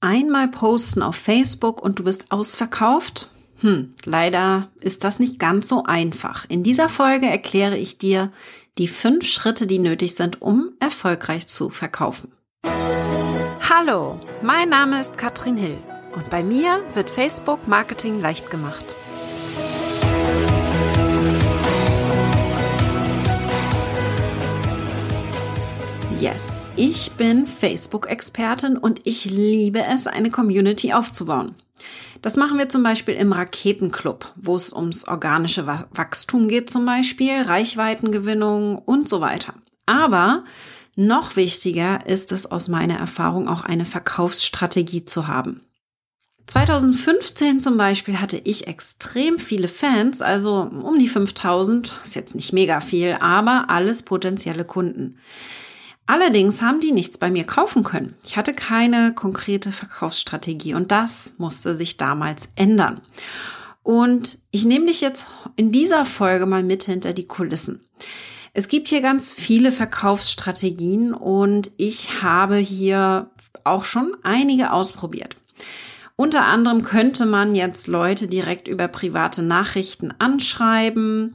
Einmal posten auf Facebook und du bist ausverkauft? Hm, leider ist das nicht ganz so einfach. In dieser Folge erkläre ich dir die fünf Schritte, die nötig sind, um erfolgreich zu verkaufen. Hallo, mein Name ist Katrin Hill und bei mir wird Facebook Marketing leicht gemacht. Yes, ich bin Facebook-Expertin und ich liebe es, eine Community aufzubauen. Das machen wir zum Beispiel im Raketenclub, wo es ums organische Wachstum geht zum Beispiel, Reichweitengewinnung und so weiter. Aber noch wichtiger ist es aus meiner Erfahrung auch eine Verkaufsstrategie zu haben. 2015 zum Beispiel hatte ich extrem viele Fans, also um die 5000, ist jetzt nicht mega viel, aber alles potenzielle Kunden. Allerdings haben die nichts bei mir kaufen können. Ich hatte keine konkrete Verkaufsstrategie und das musste sich damals ändern. Und ich nehme dich jetzt in dieser Folge mal mit hinter die Kulissen. Es gibt hier ganz viele Verkaufsstrategien und ich habe hier auch schon einige ausprobiert. Unter anderem könnte man jetzt Leute direkt über private Nachrichten anschreiben.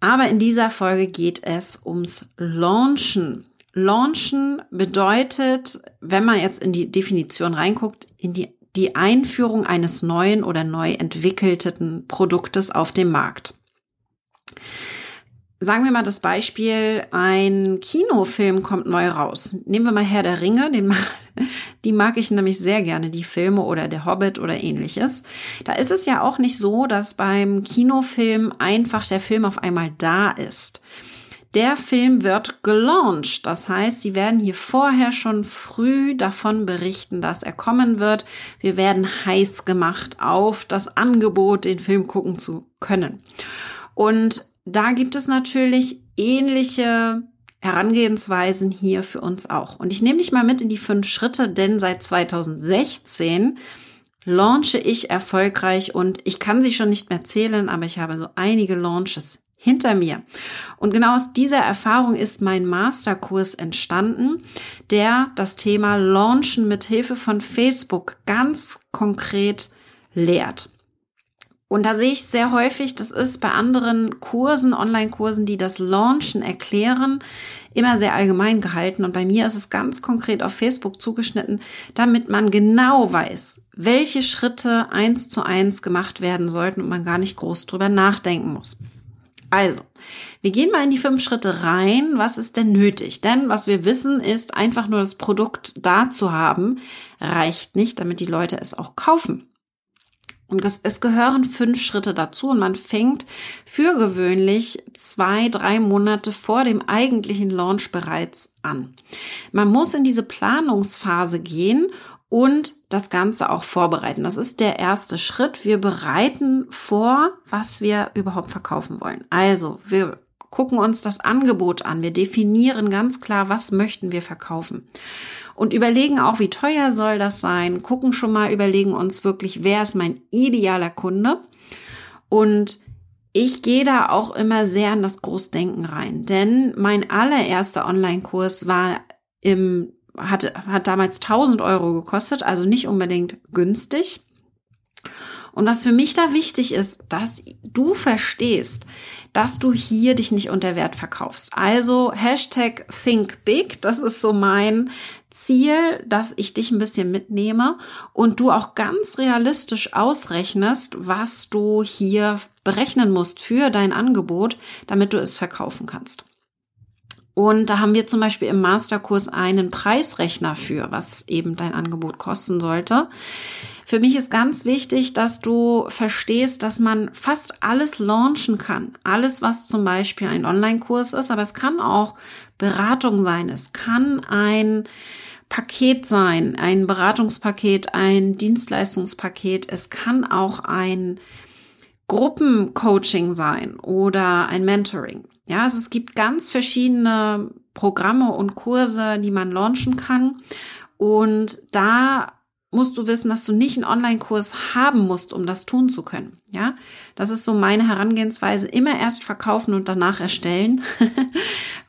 Aber in dieser Folge geht es ums Launchen Launchen bedeutet, wenn man jetzt in die Definition reinguckt, in die, die Einführung eines neuen oder neu entwickelten Produktes auf dem Markt. Sagen wir mal das Beispiel, ein Kinofilm kommt neu raus. Nehmen wir mal Herr der Ringe, den, die mag ich nämlich sehr gerne, die Filme oder der Hobbit oder ähnliches. Da ist es ja auch nicht so, dass beim Kinofilm einfach der Film auf einmal da ist. Der Film wird gelauncht. Das heißt, sie werden hier vorher schon früh davon berichten, dass er kommen wird. Wir werden heiß gemacht auf das Angebot, den Film gucken zu können. Und da gibt es natürlich ähnliche Herangehensweisen hier für uns auch. Und ich nehme dich mal mit in die fünf Schritte, denn seit 2016 launche ich erfolgreich und ich kann sie schon nicht mehr zählen, aber ich habe so einige Launches hinter mir. Und genau aus dieser Erfahrung ist mein Masterkurs entstanden, der das Thema Launchen mit Hilfe von Facebook ganz konkret lehrt. Und da sehe ich sehr häufig, das ist bei anderen Kursen, Online-Kursen, die das Launchen erklären, immer sehr allgemein gehalten. Und bei mir ist es ganz konkret auf Facebook zugeschnitten, damit man genau weiß, welche Schritte eins zu eins gemacht werden sollten und man gar nicht groß drüber nachdenken muss. Also, wir gehen mal in die fünf Schritte rein. Was ist denn nötig? Denn was wir wissen ist, einfach nur das Produkt da zu haben, reicht nicht, damit die Leute es auch kaufen. Und es, gehören fünf Schritte dazu und man fängt für gewöhnlich zwei, drei Monate vor dem eigentlichen Launch bereits an. Man muss in diese Planungsphase gehen und das Ganze auch vorbereiten. Das ist der erste Schritt. Wir bereiten vor, was wir überhaupt verkaufen wollen. Also, wir gucken uns das Angebot an. Wir definieren ganz klar, was möchten wir verkaufen. Und überlegen auch, wie teuer soll das sein. Gucken schon mal, überlegen uns wirklich, wer ist mein idealer Kunde. Und ich gehe da auch immer sehr in das Großdenken rein, denn mein allererster Online-Kurs war im hat, hat damals 1000 Euro gekostet, also nicht unbedingt günstig. Und was für mich da wichtig ist, dass du verstehst, dass du hier dich nicht unter Wert verkaufst. Also Hashtag Think Big, das ist so mein Ziel, dass ich dich ein bisschen mitnehme und du auch ganz realistisch ausrechnest, was du hier berechnen musst für dein Angebot, damit du es verkaufen kannst. Und da haben wir zum Beispiel im Masterkurs einen Preisrechner für, was eben dein Angebot kosten sollte. Für mich ist ganz wichtig, dass du verstehst, dass man fast alles launchen kann. Alles, was zum Beispiel ein Online-Kurs ist, aber es kann auch Beratung sein. Es kann ein Paket sein, ein Beratungspaket, ein Dienstleistungspaket. Es kann auch ein Gruppencoaching sein oder ein Mentoring. Ja, also es gibt ganz verschiedene Programme und Kurse, die man launchen kann. Und da musst du wissen, dass du nicht einen Online-Kurs haben musst, um das tun zu können. Ja, das ist so meine Herangehensweise. Immer erst verkaufen und danach erstellen.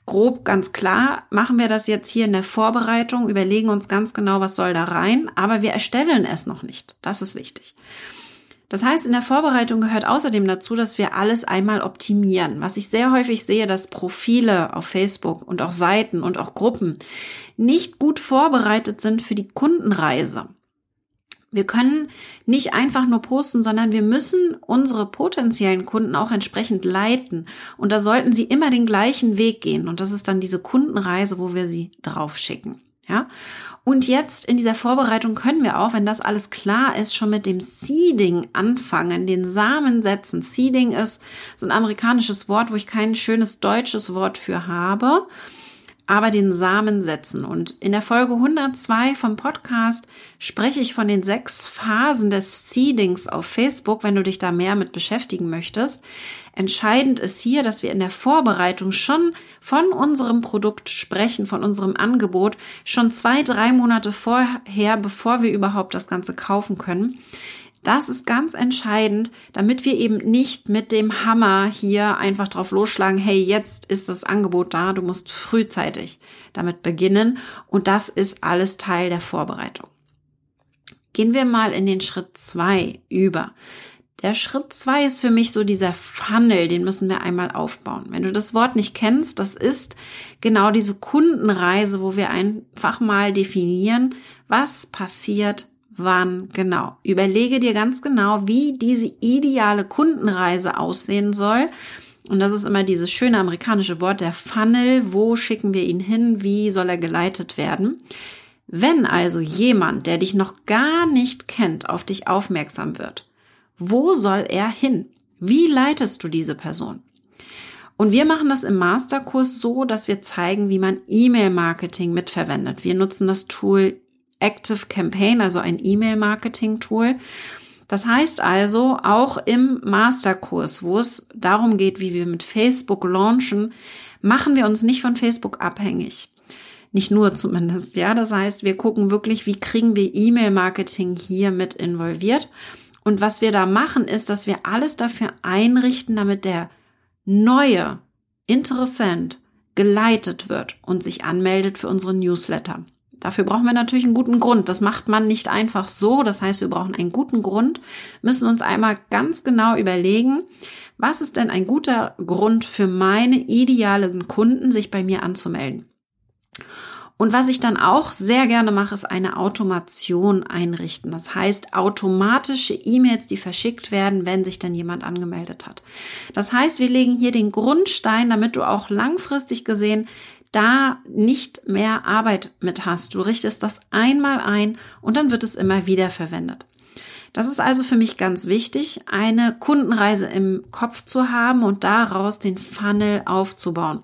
grob ganz klar, machen wir das jetzt hier in der Vorbereitung, überlegen uns ganz genau, was soll da rein, aber wir erstellen es noch nicht. Das ist wichtig. Das heißt, in der Vorbereitung gehört außerdem dazu, dass wir alles einmal optimieren. Was ich sehr häufig sehe, dass Profile auf Facebook und auch Seiten und auch Gruppen nicht gut vorbereitet sind für die Kundenreise. Wir können nicht einfach nur posten, sondern wir müssen unsere potenziellen Kunden auch entsprechend leiten. Und da sollten sie immer den gleichen Weg gehen. Und das ist dann diese Kundenreise, wo wir sie drauf schicken. Ja. Und jetzt in dieser Vorbereitung können wir auch, wenn das alles klar ist, schon mit dem Seeding anfangen, den Samen setzen. Seeding ist so ein amerikanisches Wort, wo ich kein schönes deutsches Wort für habe aber den Samen setzen. Und in der Folge 102 vom Podcast spreche ich von den sechs Phasen des Seedings auf Facebook, wenn du dich da mehr mit beschäftigen möchtest. Entscheidend ist hier, dass wir in der Vorbereitung schon von unserem Produkt sprechen, von unserem Angebot, schon zwei, drei Monate vorher, bevor wir überhaupt das Ganze kaufen können. Das ist ganz entscheidend, damit wir eben nicht mit dem Hammer hier einfach drauf losschlagen, hey, jetzt ist das Angebot da, du musst frühzeitig damit beginnen und das ist alles Teil der Vorbereitung. Gehen wir mal in den Schritt zwei über. Der Schritt zwei ist für mich so dieser Funnel, den müssen wir einmal aufbauen. Wenn du das Wort nicht kennst, das ist genau diese Kundenreise, wo wir einfach mal definieren, was passiert, wann genau. Überlege dir ganz genau, wie diese ideale Kundenreise aussehen soll. Und das ist immer dieses schöne amerikanische Wort, der Funnel. Wo schicken wir ihn hin? Wie soll er geleitet werden? Wenn also jemand, der dich noch gar nicht kennt, auf dich aufmerksam wird, wo soll er hin? Wie leitest du diese Person? Und wir machen das im Masterkurs so, dass wir zeigen, wie man E-Mail-Marketing mitverwendet. Wir nutzen das Tool Active Campaign, also ein E-Mail-Marketing-Tool. Das heißt also, auch im Masterkurs, wo es darum geht, wie wir mit Facebook launchen, machen wir uns nicht von Facebook abhängig. Nicht nur zumindest, ja. Das heißt, wir gucken wirklich, wie kriegen wir E-Mail-Marketing hier mit involviert. Und was wir da machen, ist, dass wir alles dafür einrichten, damit der neue Interessent geleitet wird und sich anmeldet für unsere Newsletter. Dafür brauchen wir natürlich einen guten Grund. Das macht man nicht einfach so. Das heißt, wir brauchen einen guten Grund, müssen uns einmal ganz genau überlegen, was ist denn ein guter Grund für meine idealen Kunden, sich bei mir anzumelden. Und was ich dann auch sehr gerne mache, ist eine Automation einrichten. Das heißt, automatische E-Mails, die verschickt werden, wenn sich dann jemand angemeldet hat. Das heißt, wir legen hier den Grundstein, damit du auch langfristig gesehen da nicht mehr Arbeit mit hast. Du richtest das einmal ein und dann wird es immer wieder verwendet. Das ist also für mich ganz wichtig, eine Kundenreise im Kopf zu haben und daraus den Funnel aufzubauen.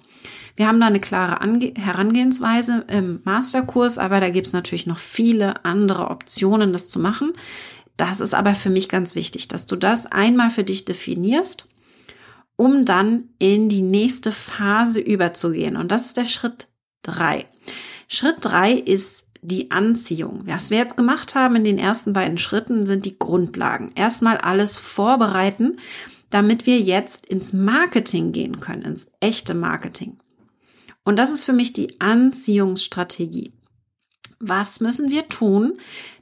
Wir haben da eine klare Ange Herangehensweise im Masterkurs, aber da gibt es natürlich noch viele andere Optionen, das zu machen. Das ist aber für mich ganz wichtig, dass du das einmal für dich definierst um dann in die nächste Phase überzugehen. Und das ist der Schritt drei. Schritt drei ist die Anziehung. Was wir jetzt gemacht haben in den ersten beiden Schritten sind die Grundlagen. Erstmal alles vorbereiten, damit wir jetzt ins Marketing gehen können, ins echte Marketing. Und das ist für mich die Anziehungsstrategie. Was müssen wir tun,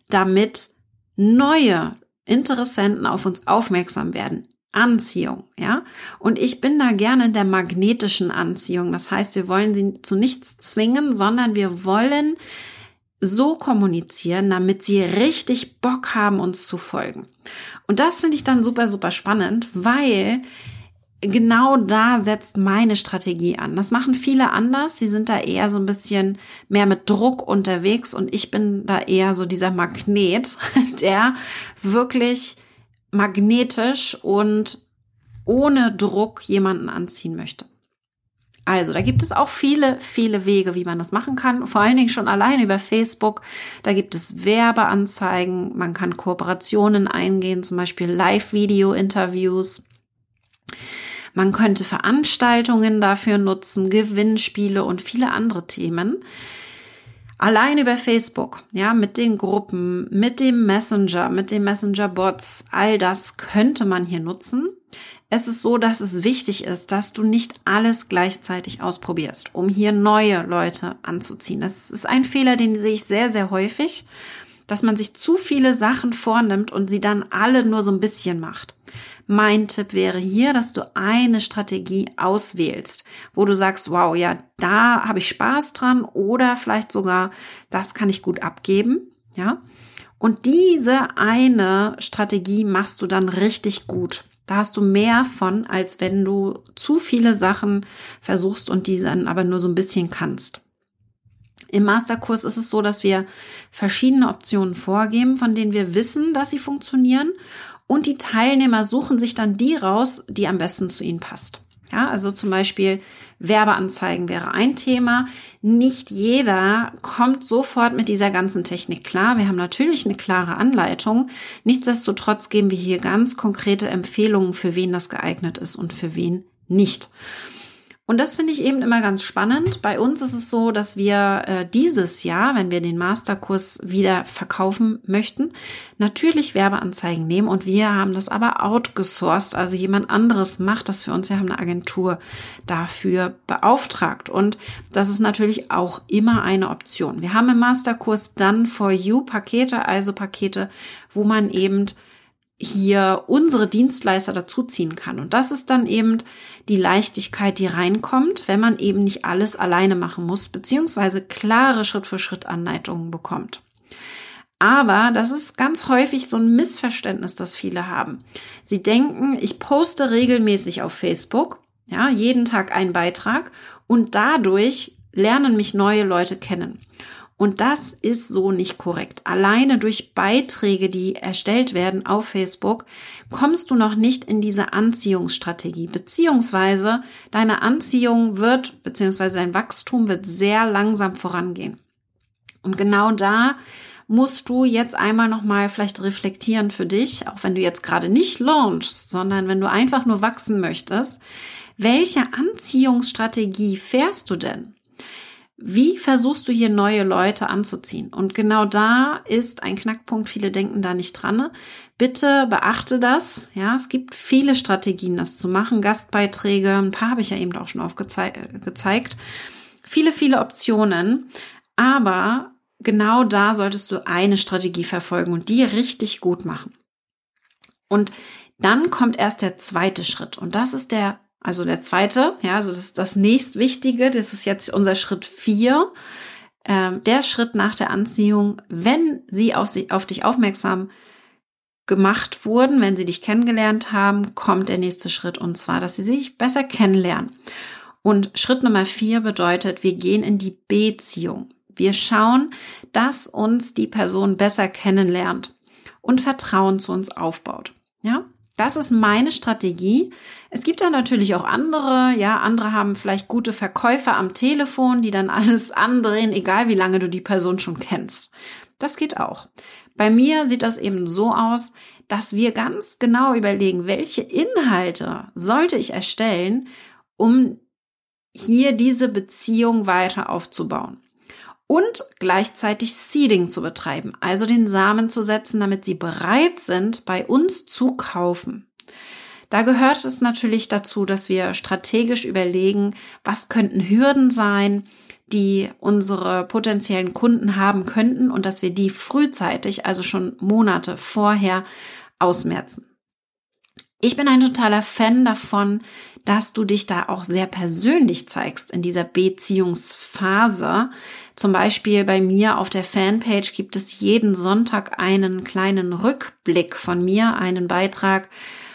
damit neue Interessenten auf uns aufmerksam werden? Anziehung, ja. Und ich bin da gerne in der magnetischen Anziehung. Das heißt, wir wollen sie zu nichts zwingen, sondern wir wollen so kommunizieren, damit sie richtig Bock haben, uns zu folgen. Und das finde ich dann super, super spannend, weil genau da setzt meine Strategie an. Das machen viele anders. Sie sind da eher so ein bisschen mehr mit Druck unterwegs und ich bin da eher so dieser Magnet, der wirklich magnetisch und ohne Druck jemanden anziehen möchte. Also, da gibt es auch viele, viele Wege, wie man das machen kann. Vor allen Dingen schon allein über Facebook. Da gibt es Werbeanzeigen. Man kann Kooperationen eingehen, zum Beispiel Live-Video-Interviews. Man könnte Veranstaltungen dafür nutzen, Gewinnspiele und viele andere Themen. Allein über Facebook, ja, mit den Gruppen, mit dem Messenger, mit den Messenger-Bots, all das könnte man hier nutzen. Es ist so, dass es wichtig ist, dass du nicht alles gleichzeitig ausprobierst, um hier neue Leute anzuziehen. Das ist ein Fehler, den sehe ich sehr, sehr häufig, dass man sich zu viele Sachen vornimmt und sie dann alle nur so ein bisschen macht. Mein Tipp wäre hier, dass du eine Strategie auswählst, wo du sagst, wow, ja, da habe ich Spaß dran oder vielleicht sogar, das kann ich gut abgeben, ja. Und diese eine Strategie machst du dann richtig gut. Da hast du mehr von, als wenn du zu viele Sachen versuchst und die dann aber nur so ein bisschen kannst. Im Masterkurs ist es so, dass wir verschiedene Optionen vorgeben, von denen wir wissen, dass sie funktionieren. Und die Teilnehmer suchen sich dann die raus, die am besten zu ihnen passt. Ja, also zum Beispiel Werbeanzeigen wäre ein Thema. Nicht jeder kommt sofort mit dieser ganzen Technik klar. Wir haben natürlich eine klare Anleitung. Nichtsdestotrotz geben wir hier ganz konkrete Empfehlungen, für wen das geeignet ist und für wen nicht. Und das finde ich eben immer ganz spannend. Bei uns ist es so, dass wir äh, dieses Jahr, wenn wir den Masterkurs wieder verkaufen möchten, natürlich Werbeanzeigen nehmen und wir haben das aber outgesourced, also jemand anderes macht das für uns. Wir haben eine Agentur dafür beauftragt und das ist natürlich auch immer eine Option. Wir haben im Masterkurs dann for you Pakete, also Pakete, wo man eben hier unsere Dienstleister dazuziehen kann. Und das ist dann eben die Leichtigkeit, die reinkommt, wenn man eben nicht alles alleine machen muss, beziehungsweise klare Schritt-für-Schritt-Anleitungen bekommt. Aber das ist ganz häufig so ein Missverständnis, das viele haben. Sie denken, ich poste regelmäßig auf Facebook, ja, jeden Tag einen Beitrag und dadurch lernen mich neue Leute kennen. Und das ist so nicht korrekt. Alleine durch Beiträge, die erstellt werden auf Facebook, kommst du noch nicht in diese Anziehungsstrategie, beziehungsweise deine Anziehung wird, beziehungsweise dein Wachstum wird sehr langsam vorangehen. Und genau da musst du jetzt einmal nochmal vielleicht reflektieren für dich, auch wenn du jetzt gerade nicht launchst, sondern wenn du einfach nur wachsen möchtest. Welche Anziehungsstrategie fährst du denn? Wie versuchst du hier neue Leute anzuziehen? Und genau da ist ein Knackpunkt. Viele denken da nicht dran. Bitte beachte das. Ja, es gibt viele Strategien, das zu machen. Gastbeiträge, ein paar habe ich ja eben auch schon aufgezeigt. Viele, viele Optionen. Aber genau da solltest du eine Strategie verfolgen und die richtig gut machen. Und dann kommt erst der zweite Schritt. Und das ist der also der zweite, ja, also das ist das nächstwichtige, das ist jetzt unser Schritt vier. Ähm, der Schritt nach der Anziehung, wenn sie auf, sie auf dich aufmerksam gemacht wurden, wenn sie dich kennengelernt haben, kommt der nächste Schritt und zwar, dass sie sich besser kennenlernen. Und Schritt Nummer vier bedeutet, wir gehen in die Beziehung. Wir schauen, dass uns die Person besser kennenlernt und Vertrauen zu uns aufbaut. Ja, das ist meine Strategie. Es gibt da natürlich auch andere. Ja, andere haben vielleicht gute Verkäufer am Telefon, die dann alles andrehen, egal wie lange du die Person schon kennst. Das geht auch. Bei mir sieht das eben so aus, dass wir ganz genau überlegen, welche Inhalte sollte ich erstellen, um hier diese Beziehung weiter aufzubauen und gleichzeitig Seeding zu betreiben, also den Samen zu setzen, damit sie bereit sind, bei uns zu kaufen. Da gehört es natürlich dazu, dass wir strategisch überlegen, was könnten Hürden sein, die unsere potenziellen Kunden haben könnten und dass wir die frühzeitig, also schon Monate vorher, ausmerzen. Ich bin ein totaler Fan davon, dass du dich da auch sehr persönlich zeigst in dieser Beziehungsphase, zum Beispiel bei mir auf der Fanpage gibt es jeden Sonntag einen kleinen Rückblick von mir, einen Beitrag,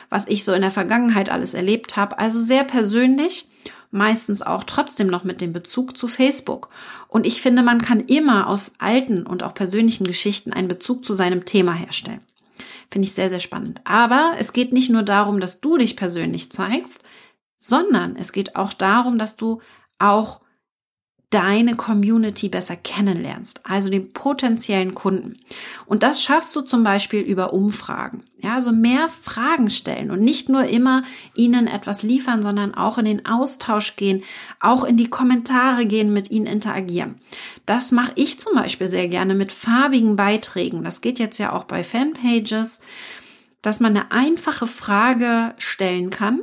was ich so in der Vergangenheit alles erlebt habe. Also sehr persönlich, meistens auch trotzdem noch mit dem Bezug zu Facebook. Und ich finde, man kann immer aus alten und auch persönlichen Geschichten einen Bezug zu seinem Thema herstellen. Finde ich sehr, sehr spannend. Aber es geht nicht nur darum, dass du dich persönlich zeigst, sondern es geht auch darum, dass du auch deine Community besser kennenlernst, also den potenziellen Kunden. Und das schaffst du zum Beispiel über Umfragen. Ja, also mehr Fragen stellen und nicht nur immer ihnen etwas liefern, sondern auch in den Austausch gehen, auch in die Kommentare gehen, mit ihnen interagieren. Das mache ich zum Beispiel sehr gerne mit farbigen Beiträgen. Das geht jetzt ja auch bei Fanpages dass man eine einfache Frage stellen kann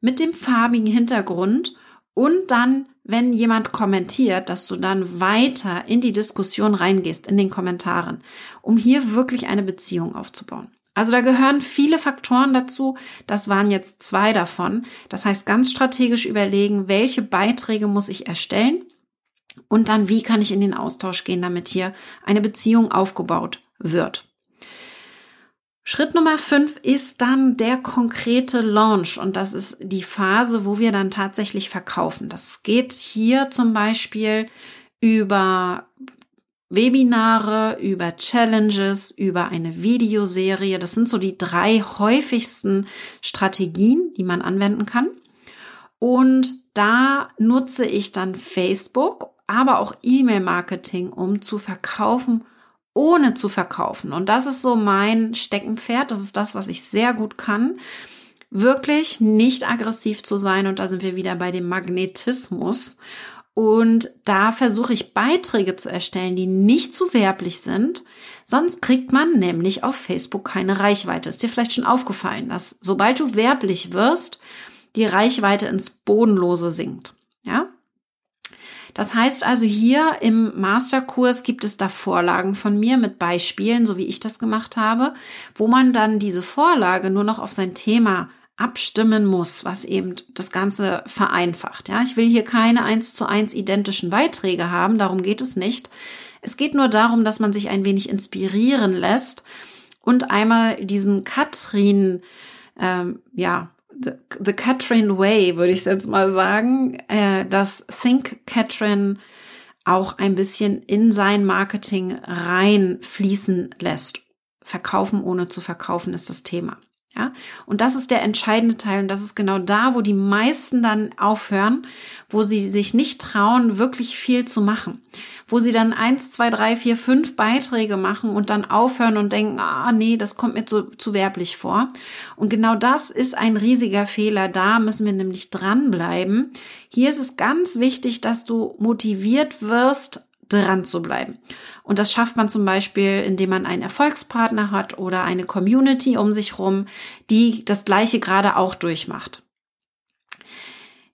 mit dem farbigen Hintergrund und dann, wenn jemand kommentiert, dass du dann weiter in die Diskussion reingehst, in den Kommentaren, um hier wirklich eine Beziehung aufzubauen. Also da gehören viele Faktoren dazu. Das waren jetzt zwei davon. Das heißt, ganz strategisch überlegen, welche Beiträge muss ich erstellen und dann, wie kann ich in den Austausch gehen, damit hier eine Beziehung aufgebaut wird. Schritt Nummer fünf ist dann der konkrete Launch und das ist die Phase, wo wir dann tatsächlich verkaufen. Das geht hier zum Beispiel über Webinare, über Challenges, über eine Videoserie. Das sind so die drei häufigsten Strategien, die man anwenden kann. Und da nutze ich dann Facebook, aber auch E-Mail-Marketing, um zu verkaufen ohne zu verkaufen. Und das ist so mein Steckenpferd. Das ist das, was ich sehr gut kann. Wirklich nicht aggressiv zu sein. Und da sind wir wieder bei dem Magnetismus. Und da versuche ich Beiträge zu erstellen, die nicht zu werblich sind. Sonst kriegt man nämlich auf Facebook keine Reichweite. Ist dir vielleicht schon aufgefallen, dass sobald du werblich wirst, die Reichweite ins Bodenlose sinkt. Ja? Das heißt also hier im Masterkurs gibt es da Vorlagen von mir mit Beispielen, so wie ich das gemacht habe, wo man dann diese Vorlage nur noch auf sein Thema abstimmen muss, was eben das Ganze vereinfacht. Ja, ich will hier keine eins zu eins identischen Beiträge haben, darum geht es nicht. Es geht nur darum, dass man sich ein wenig inspirieren lässt und einmal diesen Katrin, ähm, ja, the, the Catherine Way, würde ich jetzt mal sagen, äh, dass Think Catherine auch ein bisschen in sein Marketing reinfließen lässt. Verkaufen ohne zu verkaufen ist das Thema. Ja, und das ist der entscheidende Teil und das ist genau da, wo die meisten dann aufhören, wo sie sich nicht trauen, wirklich viel zu machen, wo sie dann eins, zwei, drei, vier, fünf Beiträge machen und dann aufhören und denken, ah nee, das kommt mir zu, zu werblich vor. Und genau das ist ein riesiger Fehler. Da müssen wir nämlich dranbleiben. Hier ist es ganz wichtig, dass du motiviert wirst, dran zu bleiben. Und das schafft man zum Beispiel, indem man einen Erfolgspartner hat oder eine Community um sich rum, die das Gleiche gerade auch durchmacht.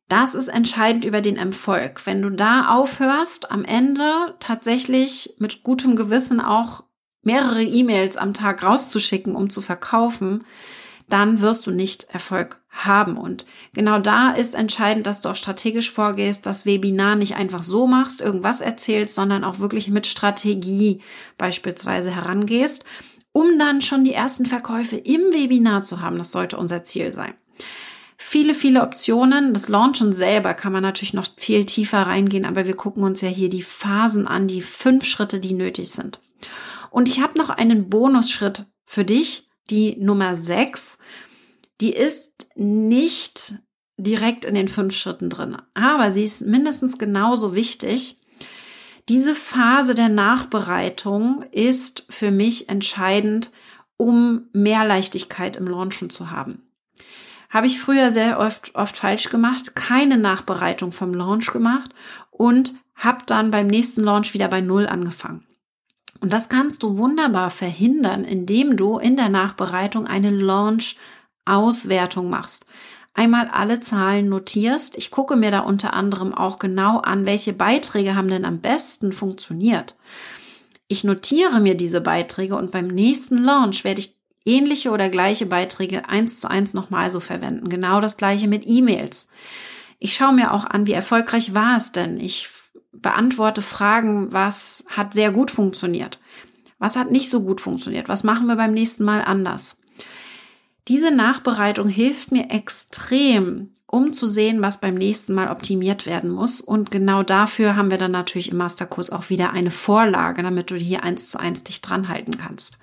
Das ist entscheidend über den Erfolg. Wenn du da aufhörst, am Ende tatsächlich mit gutem Gewissen auch mehrere E-Mails am Tag rauszuschicken, um zu verkaufen, dann wirst du nicht Erfolg haben. Und genau da ist entscheidend, dass du auch strategisch vorgehst, das Webinar nicht einfach so machst, irgendwas erzählst, sondern auch wirklich mit Strategie beispielsweise herangehst, um dann schon die ersten Verkäufe im Webinar zu haben. Das sollte unser Ziel sein. Viele, viele Optionen. Das Launchen selber kann man natürlich noch viel tiefer reingehen, aber wir gucken uns ja hier die Phasen an, die fünf Schritte, die nötig sind. Und ich habe noch einen Bonusschritt für dich, die Nummer sechs, die ist nicht direkt in den fünf Schritten drin, aber sie ist mindestens genauso wichtig. Diese Phase der Nachbereitung ist für mich entscheidend, um mehr Leichtigkeit im Launchen zu haben. Habe ich früher sehr oft, oft falsch gemacht, keine Nachbereitung vom Launch gemacht und habe dann beim nächsten Launch wieder bei Null angefangen. Und das kannst du wunderbar verhindern, indem du in der Nachbereitung eine Launch-Auswertung machst. Einmal alle Zahlen notierst. Ich gucke mir da unter anderem auch genau an, welche Beiträge haben denn am besten funktioniert. Ich notiere mir diese Beiträge und beim nächsten Launch werde ich ähnliche oder gleiche Beiträge eins zu eins nochmal so verwenden. Genau das gleiche mit E-Mails. Ich schaue mir auch an, wie erfolgreich war es denn. Ich beantworte Fragen, was hat sehr gut funktioniert, was hat nicht so gut funktioniert, was machen wir beim nächsten Mal anders. Diese Nachbereitung hilft mir extrem, um zu sehen, was beim nächsten Mal optimiert werden muss. Und genau dafür haben wir dann natürlich im Masterkurs auch wieder eine Vorlage, damit du hier eins zu eins dich dran halten kannst.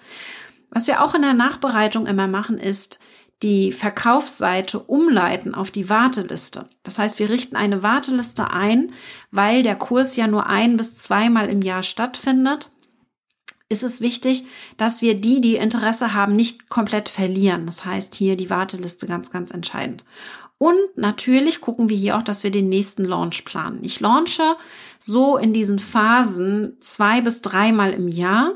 Was wir auch in der Nachbereitung immer machen, ist, die Verkaufsseite umleiten auf die Warteliste. Das heißt, wir richten eine Warteliste ein, weil der Kurs ja nur ein bis zweimal im Jahr stattfindet. Ist es wichtig, dass wir die, die Interesse haben, nicht komplett verlieren. Das heißt, hier die Warteliste ganz, ganz entscheidend. Und natürlich gucken wir hier auch, dass wir den nächsten Launch planen. Ich launche so in diesen Phasen zwei bis dreimal im Jahr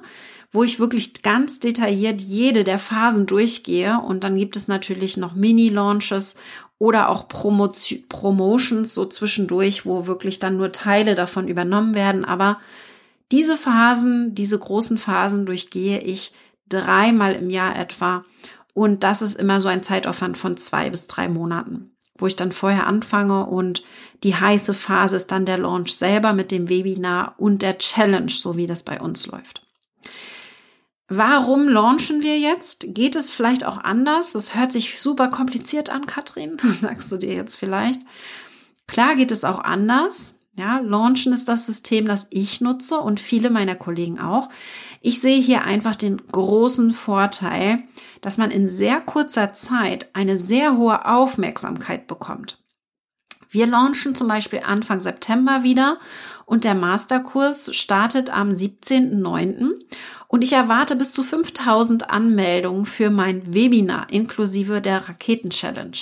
wo ich wirklich ganz detailliert jede der Phasen durchgehe. Und dann gibt es natürlich noch Mini-Launches oder auch Promotion, Promotions so zwischendurch, wo wirklich dann nur Teile davon übernommen werden. Aber diese Phasen, diese großen Phasen durchgehe ich dreimal im Jahr etwa. Und das ist immer so ein Zeitaufwand von zwei bis drei Monaten, wo ich dann vorher anfange und die heiße Phase ist dann der Launch selber mit dem Webinar und der Challenge, so wie das bei uns läuft. Warum launchen wir jetzt? Geht es vielleicht auch anders? Das hört sich super kompliziert an, Katrin, sagst du dir jetzt vielleicht. Klar geht es auch anders. Ja, Launchen ist das System, das ich nutze und viele meiner Kollegen auch. Ich sehe hier einfach den großen Vorteil, dass man in sehr kurzer Zeit eine sehr hohe Aufmerksamkeit bekommt. Wir launchen zum Beispiel Anfang September wieder und der Masterkurs startet am 17.09. Und ich erwarte bis zu 5000 Anmeldungen für mein Webinar inklusive der Raketen-Challenge.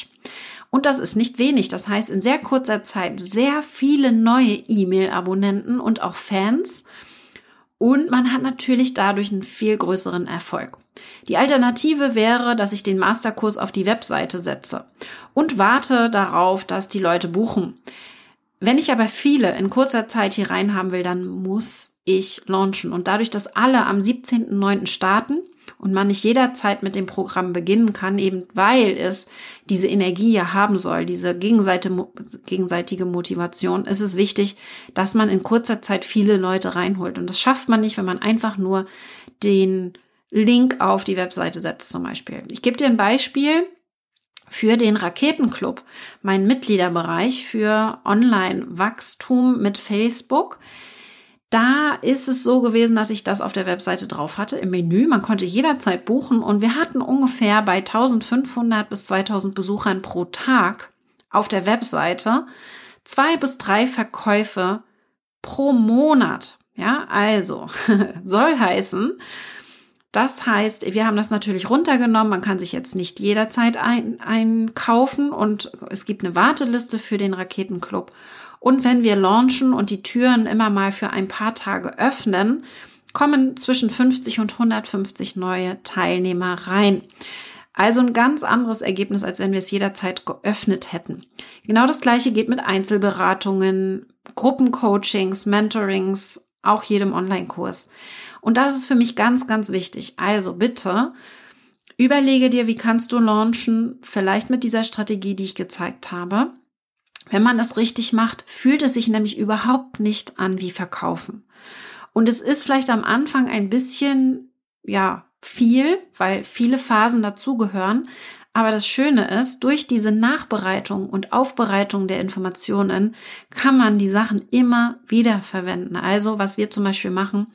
Und das ist nicht wenig. Das heißt, in sehr kurzer Zeit sehr viele neue E-Mail-Abonnenten und auch Fans. Und man hat natürlich dadurch einen viel größeren Erfolg. Die Alternative wäre, dass ich den Masterkurs auf die Webseite setze und warte darauf, dass die Leute buchen. Wenn ich aber viele in kurzer Zeit hier rein haben will, dann muss ich launchen. Und dadurch, dass alle am 17.09. starten, und man nicht jederzeit mit dem Programm beginnen kann, eben weil es diese Energie ja haben soll, diese gegenseitige Motivation, ist es wichtig, dass man in kurzer Zeit viele Leute reinholt. Und das schafft man nicht, wenn man einfach nur den Link auf die Webseite setzt zum Beispiel. Ich gebe dir ein Beispiel für den Raketenclub, meinen Mitgliederbereich für Online-Wachstum mit Facebook. Da ist es so gewesen, dass ich das auf der Webseite drauf hatte im Menü. Man konnte jederzeit buchen und wir hatten ungefähr bei 1500 bis 2000 Besuchern pro Tag auf der Webseite zwei bis drei Verkäufe pro Monat. Ja, also soll heißen, das heißt, wir haben das natürlich runtergenommen. Man kann sich jetzt nicht jederzeit ein, einkaufen und es gibt eine Warteliste für den Raketenclub. Und wenn wir launchen und die Türen immer mal für ein paar Tage öffnen, kommen zwischen 50 und 150 neue Teilnehmer rein. Also ein ganz anderes Ergebnis, als wenn wir es jederzeit geöffnet hätten. Genau das gleiche geht mit Einzelberatungen, Gruppencoachings, Mentorings, auch jedem Online-Kurs. Und das ist für mich ganz, ganz wichtig. Also bitte überlege dir, wie kannst du launchen, vielleicht mit dieser Strategie, die ich gezeigt habe. Wenn man das richtig macht, fühlt es sich nämlich überhaupt nicht an wie Verkaufen. Und es ist vielleicht am Anfang ein bisschen, ja, viel, weil viele Phasen dazugehören. Aber das Schöne ist, durch diese Nachbereitung und Aufbereitung der Informationen kann man die Sachen immer wieder verwenden. Also, was wir zum Beispiel machen,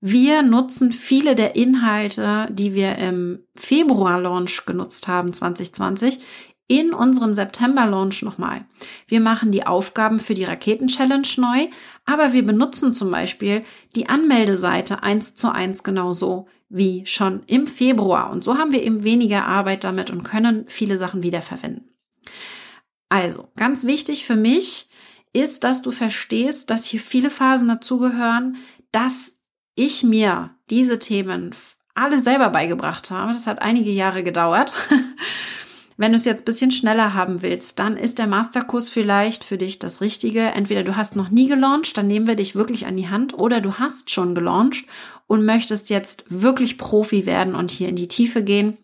wir nutzen viele der Inhalte, die wir im Februar-Launch genutzt haben, 2020, in unserem September-Launch nochmal. Wir machen die Aufgaben für die Raketen-Challenge neu, aber wir benutzen zum Beispiel die Anmeldeseite eins zu eins genauso wie schon im Februar. Und so haben wir eben weniger Arbeit damit und können viele Sachen wiederverwenden. Also, ganz wichtig für mich ist, dass du verstehst, dass hier viele Phasen dazugehören, dass ich mir diese Themen alle selber beigebracht habe. Das hat einige Jahre gedauert. Wenn du es jetzt bisschen schneller haben willst, dann ist der Masterkurs vielleicht für dich das Richtige. Entweder du hast noch nie gelauncht, dann nehmen wir dich wirklich an die Hand, oder du hast schon gelauncht und möchtest jetzt wirklich Profi werden und hier in die Tiefe gehen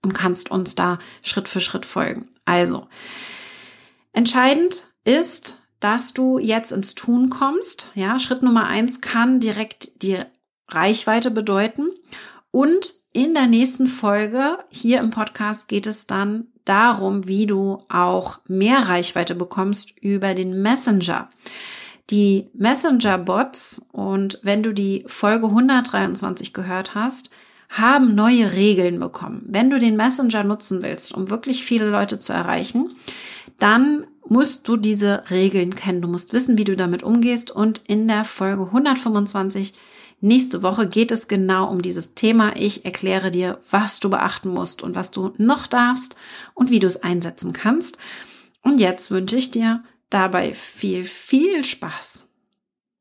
und kannst uns da Schritt für Schritt folgen. Also, entscheidend ist, dass du jetzt ins Tun kommst. Ja, Schritt Nummer eins kann direkt die Reichweite bedeuten und in der nächsten Folge hier im Podcast geht es dann darum, wie du auch mehr Reichweite bekommst über den Messenger. Die Messenger-Bots und wenn du die Folge 123 gehört hast, haben neue Regeln bekommen. Wenn du den Messenger nutzen willst, um wirklich viele Leute zu erreichen, dann musst du diese Regeln kennen. Du musst wissen, wie du damit umgehst und in der Folge 125 Nächste Woche geht es genau um dieses Thema. Ich erkläre dir, was du beachten musst und was du noch darfst und wie du es einsetzen kannst. Und jetzt wünsche ich dir dabei viel, viel Spaß.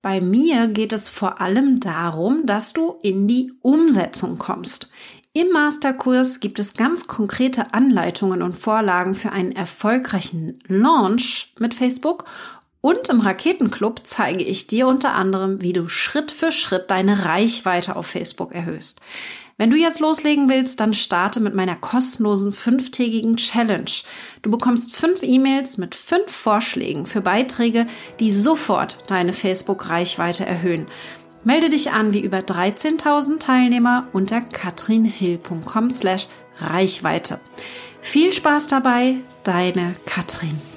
Bei mir geht es vor allem darum, dass du in die Umsetzung kommst. Im Masterkurs gibt es ganz konkrete Anleitungen und Vorlagen für einen erfolgreichen Launch mit Facebook und im Raketenclub zeige ich dir unter anderem, wie du Schritt für Schritt deine Reichweite auf Facebook erhöhst. Wenn du jetzt loslegen willst, dann starte mit meiner kostenlosen fünftägigen Challenge. Du bekommst fünf E-Mails mit fünf Vorschlägen für Beiträge, die sofort deine Facebook-Reichweite erhöhen. Melde dich an wie über 13.000 Teilnehmer unter katrinhill.com slash Reichweite. Viel Spaß dabei, deine Katrin.